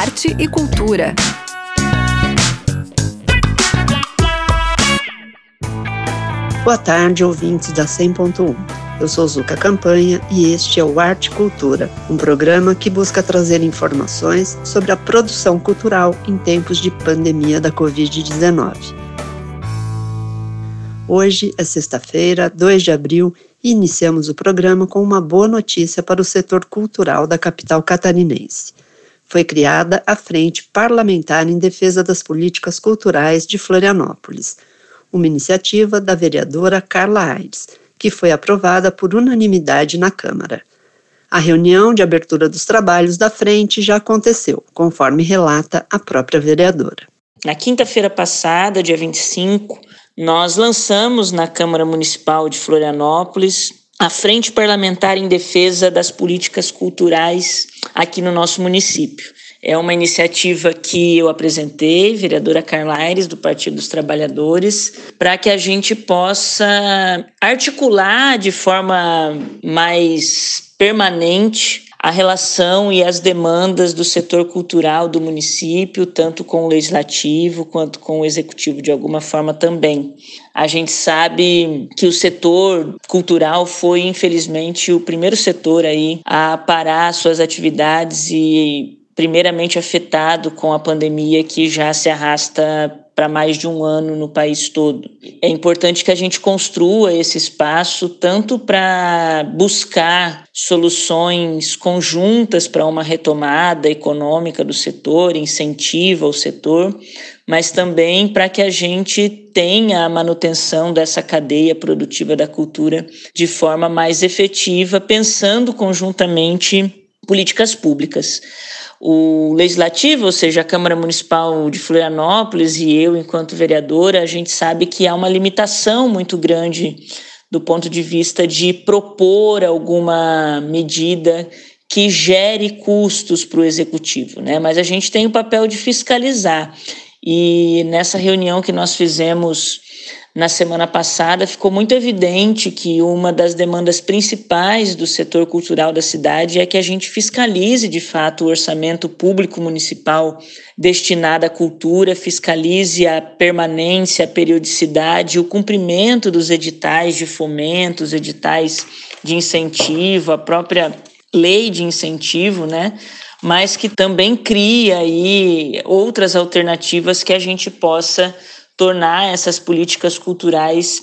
arte e cultura. Boa tarde, ouvintes da 100.1. Eu sou Zuka Campanha e este é o Arte Cultura, um programa que busca trazer informações sobre a produção cultural em tempos de pandemia da Covid-19. Hoje é sexta-feira, 2 de abril, e iniciamos o programa com uma boa notícia para o setor cultural da capital catarinense. Foi criada a Frente Parlamentar em Defesa das Políticas Culturais de Florianópolis, uma iniciativa da vereadora Carla Aires, que foi aprovada por unanimidade na Câmara. A reunião de abertura dos trabalhos da frente já aconteceu, conforme relata a própria vereadora. Na quinta-feira passada, dia 25, nós lançamos na Câmara Municipal de Florianópolis a Frente Parlamentar em Defesa das Políticas Culturais aqui no nosso município. É uma iniciativa que eu apresentei, vereadora Carla Aires, do Partido dos Trabalhadores, para que a gente possa articular de forma mais permanente a relação e as demandas do setor cultural do município, tanto com o legislativo quanto com o executivo, de alguma forma também. A gente sabe que o setor cultural foi, infelizmente, o primeiro setor aí a parar suas atividades e primeiramente afetado com a pandemia que já se arrasta para mais de um ano no país todo. É importante que a gente construa esse espaço tanto para buscar soluções conjuntas para uma retomada econômica do setor, incentiva o setor, mas também para que a gente tenha a manutenção dessa cadeia produtiva da cultura de forma mais efetiva, pensando conjuntamente políticas públicas o legislativo, ou seja, a Câmara Municipal de Florianópolis e eu, enquanto vereadora, a gente sabe que há uma limitação muito grande do ponto de vista de propor alguma medida que gere custos para o executivo, né? Mas a gente tem o papel de fiscalizar. E nessa reunião que nós fizemos na semana passada, ficou muito evidente que uma das demandas principais do setor cultural da cidade é que a gente fiscalize de fato o orçamento público municipal destinado à cultura, fiscalize a permanência, a periodicidade, o cumprimento dos editais de fomento, os editais de incentivo, a própria lei de incentivo, né? Mas que também cria aí outras alternativas que a gente possa tornar essas políticas culturais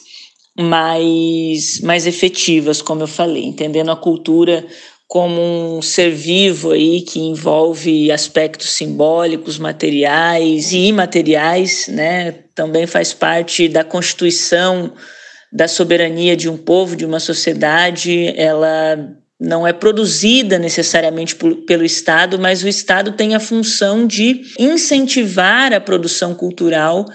mais, mais efetivas, como eu falei, entendendo a cultura como um ser vivo aí que envolve aspectos simbólicos, materiais e imateriais, né? Também faz parte da constituição da soberania de um povo, de uma sociedade. Ela não é produzida necessariamente pelo Estado, mas o Estado tem a função de incentivar a produção cultural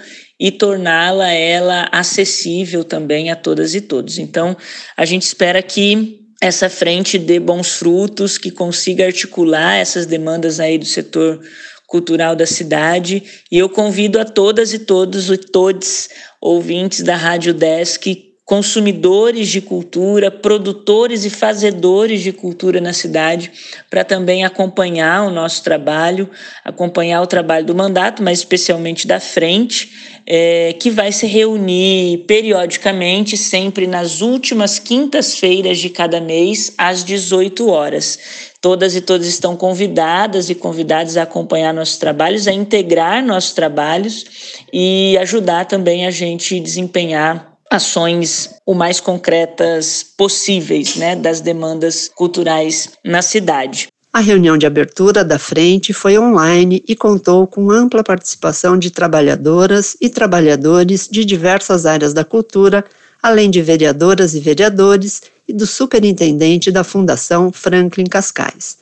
e torná-la ela acessível também a todas e todos. Então, a gente espera que essa frente dê bons frutos, que consiga articular essas demandas aí do setor cultural da cidade. E eu convido a todas e todos e todos ouvintes da Rádio Desk consumidores de cultura, produtores e fazedores de cultura na cidade, para também acompanhar o nosso trabalho, acompanhar o trabalho do mandato, mas especialmente da frente, é, que vai se reunir periodicamente, sempre nas últimas quintas-feiras de cada mês, às 18 horas. Todas e todos estão convidadas e convidados a acompanhar nossos trabalhos, a integrar nossos trabalhos e ajudar também a gente desempenhar ações o mais concretas possíveis, né, das demandas culturais na cidade. A reunião de abertura da frente foi online e contou com ampla participação de trabalhadoras e trabalhadores de diversas áreas da cultura, além de vereadoras e vereadores e do superintendente da Fundação Franklin Cascais.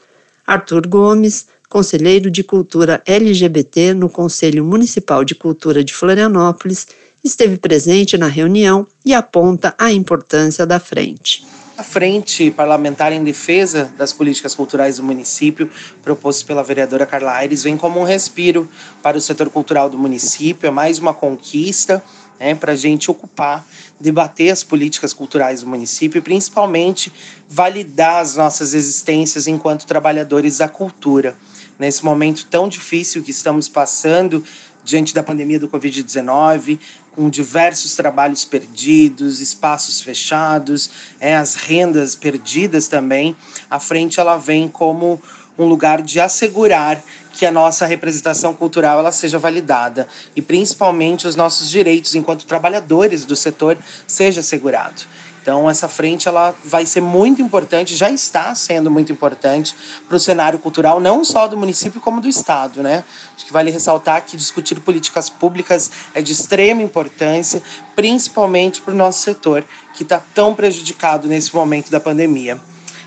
Arthur Gomes, conselheiro de cultura LGBT no Conselho Municipal de Cultura de Florianópolis, esteve presente na reunião e aponta a importância da frente. A Frente Parlamentar em Defesa das Políticas Culturais do município, proposto pela vereadora Carla Aires, vem como um respiro para o setor cultural do município, é mais uma conquista né, para a gente ocupar, debater as políticas culturais do município e principalmente validar as nossas existências enquanto trabalhadores da cultura. nesse momento tão difícil que estamos passando diante da pandemia do Covid-19, com diversos trabalhos perdidos, espaços fechados, é, as rendas perdidas também, a frente ela vem como um lugar de assegurar que a nossa representação cultural ela seja validada e principalmente os nossos direitos enquanto trabalhadores do setor seja assegurado. Então essa frente ela vai ser muito importante, já está sendo muito importante para o cenário cultural não só do município como do estado, né? Acho que vale ressaltar que discutir políticas públicas é de extrema importância, principalmente para o nosso setor que está tão prejudicado nesse momento da pandemia.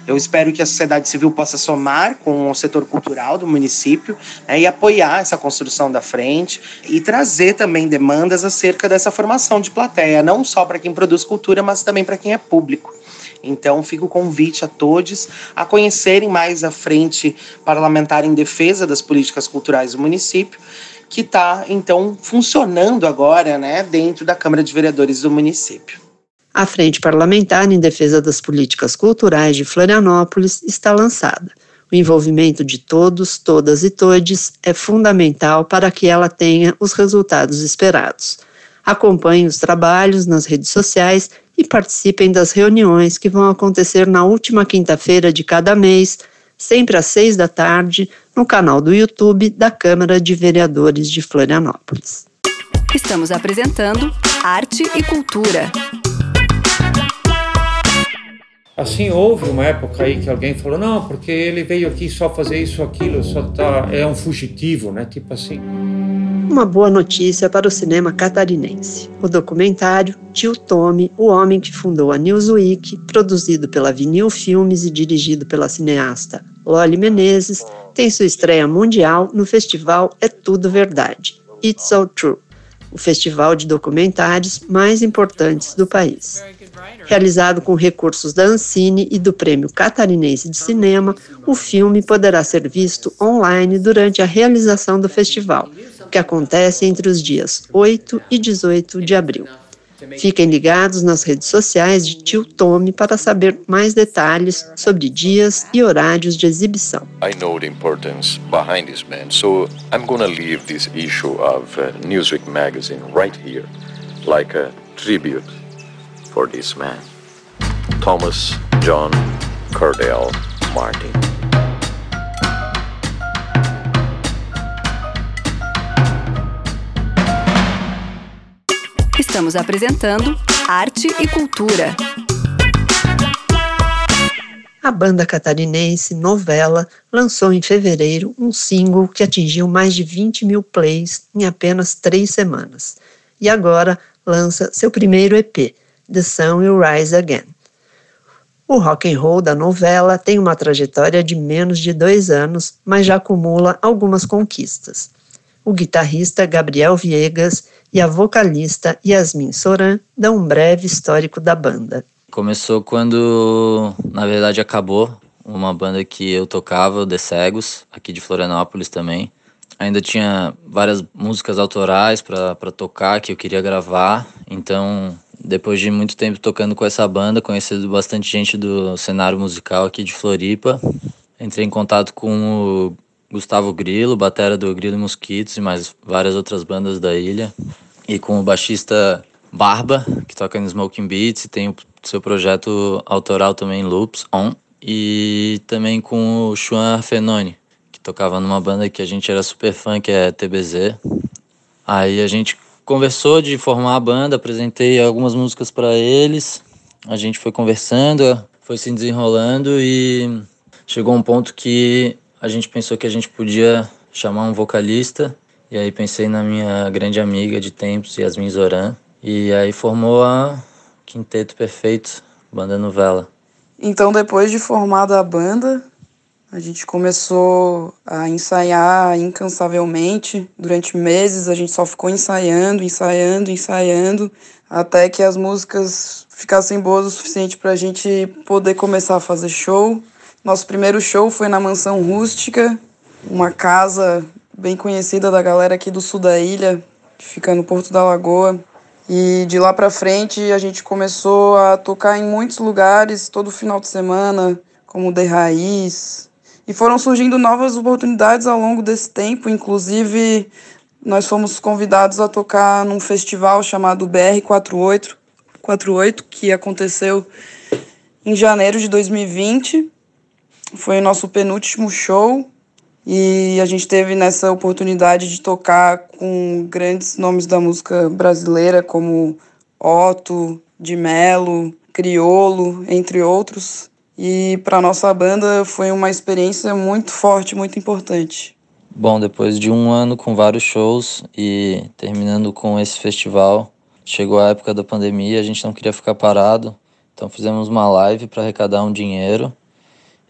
Eu espero que a sociedade civil possa somar com o setor cultural do município né, e apoiar essa construção da frente e trazer também demandas acerca dessa formação de plateia, não só para quem produz cultura, mas também para quem é público. Então, fica o convite a todos a conhecerem mais a frente parlamentar em defesa das políticas culturais do município, que está, então, funcionando agora né, dentro da Câmara de Vereadores do município. A Frente Parlamentar em Defesa das Políticas Culturais de Florianópolis está lançada. O envolvimento de todos, todas e todes é fundamental para que ela tenha os resultados esperados. Acompanhem os trabalhos nas redes sociais e participem das reuniões que vão acontecer na última quinta-feira de cada mês, sempre às seis da tarde, no canal do YouTube da Câmara de Vereadores de Florianópolis. Estamos apresentando Arte e Cultura. Assim, houve uma época aí que alguém falou, não, porque ele veio aqui só fazer isso, aquilo, só tá, é um fugitivo, né? Tipo assim. Uma boa notícia para o cinema catarinense. O documentário Tio Tommy, o homem que fundou a Newsweek, produzido pela Vinil Filmes e dirigido pela cineasta Loli Menezes, tem sua estreia mundial no festival É Tudo Verdade. It's All True o festival de documentários mais importantes do país. Realizado com recursos da Ancine e do Prêmio Catarinense de Cinema, o filme poderá ser visto online durante a realização do festival, que acontece entre os dias 8 e 18 de abril. Fiquem ligados nas redes sociais de Tio Tome para saber mais detalhes sobre dias e horários de exibição. I know the importance behind this man, so I'm gonna leave this issue of uh, Newsweek magazine right here, like a tribute for this man, Thomas John Cordell Martin. Estamos apresentando Arte e Cultura. A banda catarinense Novela lançou em fevereiro um single que atingiu mais de 20 mil plays em apenas três semanas. E agora lança seu primeiro EP, The Sun Will Rise Again. O rock and roll da novela tem uma trajetória de menos de dois anos, mas já acumula algumas conquistas o guitarrista Gabriel Viegas e a vocalista Yasmin Soran dão um breve histórico da banda. Começou quando, na verdade, acabou uma banda que eu tocava, o The Cegos, aqui de Florianópolis também. Ainda tinha várias músicas autorais para tocar que eu queria gravar, então depois de muito tempo tocando com essa banda, conhecendo bastante gente do cenário musical aqui de Floripa, entrei em contato com o Gustavo Grilo, batera do Grilo Mosquitos e mais várias outras bandas da ilha. E com o baixista Barba, que toca no Smoking Beats e tem o seu projeto autoral também, Loops On. E também com o Juan Fenoni, que tocava numa banda que a gente era super fã, que é TBZ. Aí a gente conversou de formar a banda, apresentei algumas músicas para eles. A gente foi conversando, foi se desenrolando e chegou um ponto que a gente pensou que a gente podia chamar um vocalista. E aí pensei na minha grande amiga de tempos, Yasmin Zoran. E aí formou a Quinteto Perfeito, banda novela. Então, depois de formada a banda, a gente começou a ensaiar incansavelmente. Durante meses a gente só ficou ensaiando, ensaiando, ensaiando, até que as músicas ficassem boas o suficiente para a gente poder começar a fazer show. Nosso primeiro show foi na Mansão Rústica, uma casa bem conhecida da galera aqui do sul da ilha, que fica no Porto da Lagoa. E de lá para frente a gente começou a tocar em muitos lugares todo final de semana, como The Raiz, E foram surgindo novas oportunidades ao longo desse tempo, inclusive nós fomos convidados a tocar num festival chamado BR 48, 48 que aconteceu em janeiro de 2020. Foi o nosso penúltimo show e a gente teve nessa oportunidade de tocar com grandes nomes da música brasileira, como Otto, de Melo, Criolo, entre outros. E para nossa banda foi uma experiência muito forte, muito importante. Bom, depois de um ano com vários shows e terminando com esse festival, chegou a época da pandemia, a gente não queria ficar parado, então fizemos uma live para arrecadar um dinheiro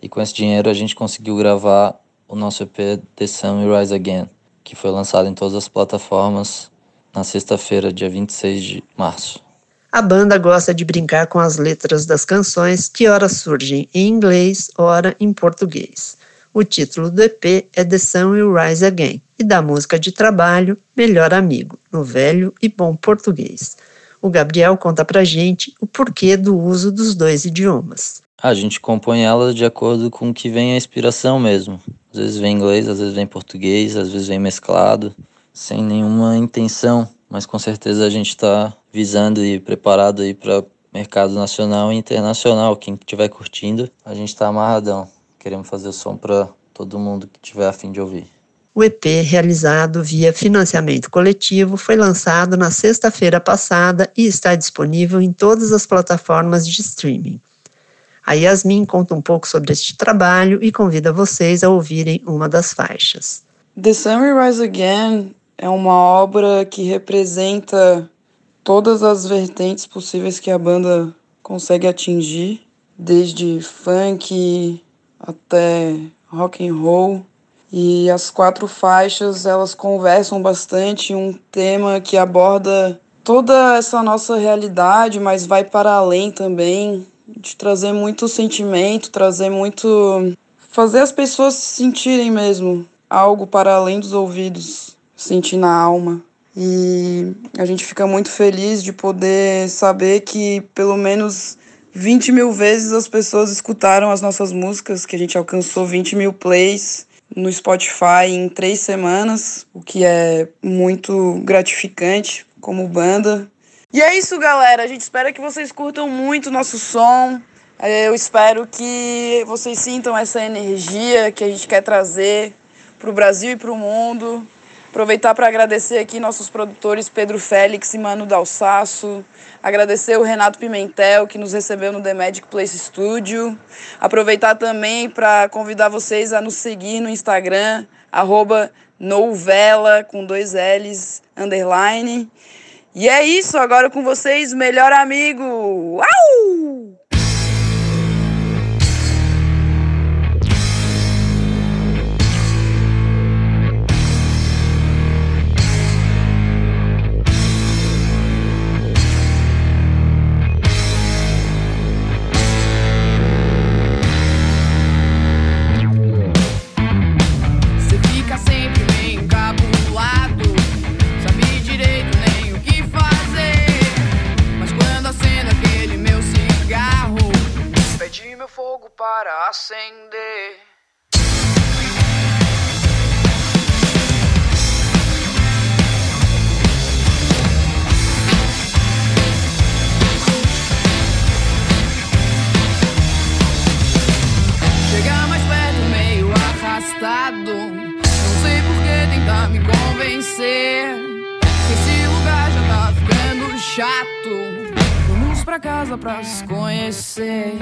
e com esse dinheiro a gente conseguiu gravar o nosso EP The Sun Will Rise Again, que foi lançado em todas as plataformas na sexta-feira, dia 26 de março. A banda gosta de brincar com as letras das canções, que ora surgem em inglês, ora em português. O título do EP é The Sun Will Rise Again e da música de trabalho Melhor Amigo, no velho e bom português. O Gabriel conta pra gente o porquê do uso dos dois idiomas. A gente compõe ela de acordo com o que vem a inspiração mesmo. Às vezes vem inglês, às vezes vem português, às vezes vem mesclado, sem nenhuma intenção mas com certeza a gente está visando e preparado aí para mercado nacional e internacional. Quem estiver curtindo, a gente está amarradão. Queremos fazer o som para todo mundo que tiver afim de ouvir. O EP, realizado via financiamento coletivo, foi lançado na sexta-feira passada e está disponível em todas as plataformas de streaming. A Yasmin conta um pouco sobre este trabalho e convida vocês a ouvirem uma das faixas. The Sun Rise Again é uma obra que representa todas as vertentes possíveis que a banda consegue atingir, desde funk até rock and roll. E as quatro faixas, elas conversam bastante, um tema que aborda toda essa nossa realidade, mas vai para além também, de trazer muito sentimento, trazer muito fazer as pessoas se sentirem mesmo algo para além dos ouvidos sentir na alma. E a gente fica muito feliz de poder saber que pelo menos 20 mil vezes as pessoas escutaram as nossas músicas, que a gente alcançou 20 mil plays no Spotify em três semanas, o que é muito gratificante como banda. E é isso, galera. A gente espera que vocês curtam muito o nosso som. É, eu espero que vocês sintam essa energia que a gente quer trazer para o Brasil e para o mundo. Aproveitar para agradecer aqui nossos produtores Pedro Félix e Mano Dalsaço. Agradecer o Renato Pimentel, que nos recebeu no The Magic Place Studio. Aproveitar também para convidar vocês a nos seguir no Instagram, novela, com dois L's, underline. E é isso, agora com vocês, melhor amigo. Uau! Acender. Chegar mais perto, meio arrastado. Não sei por que tentar me convencer. Esse lugar já tá ficando chato. Vamos pra casa pra se conhecer.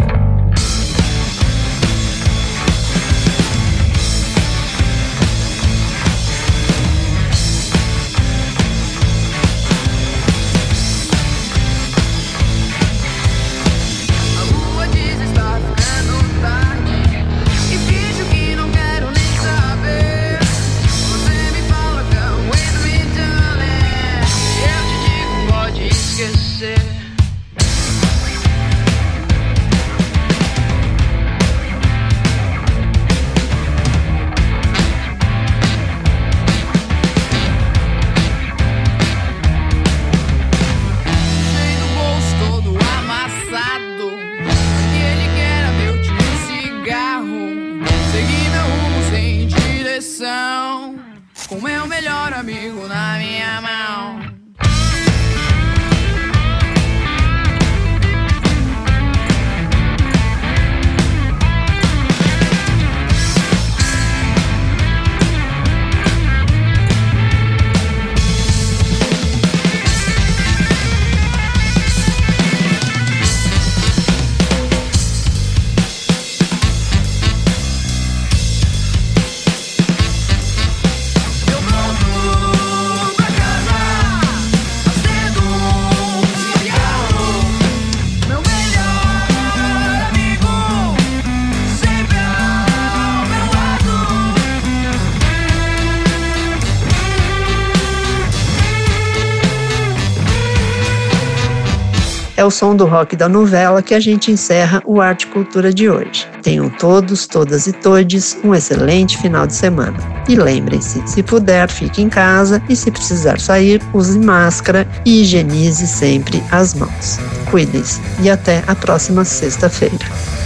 É o som do rock da novela que a gente encerra o Arte Cultura de hoje. Tenham todos, todas e todes um excelente final de semana. E lembrem-se, se puder, fique em casa e se precisar sair, use máscara e higienize sempre as mãos. Cuidem-se e até a próxima sexta-feira.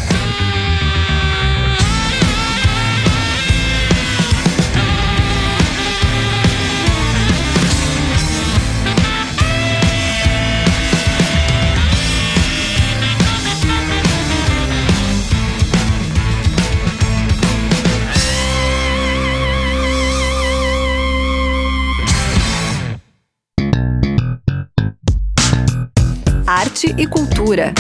Cultura.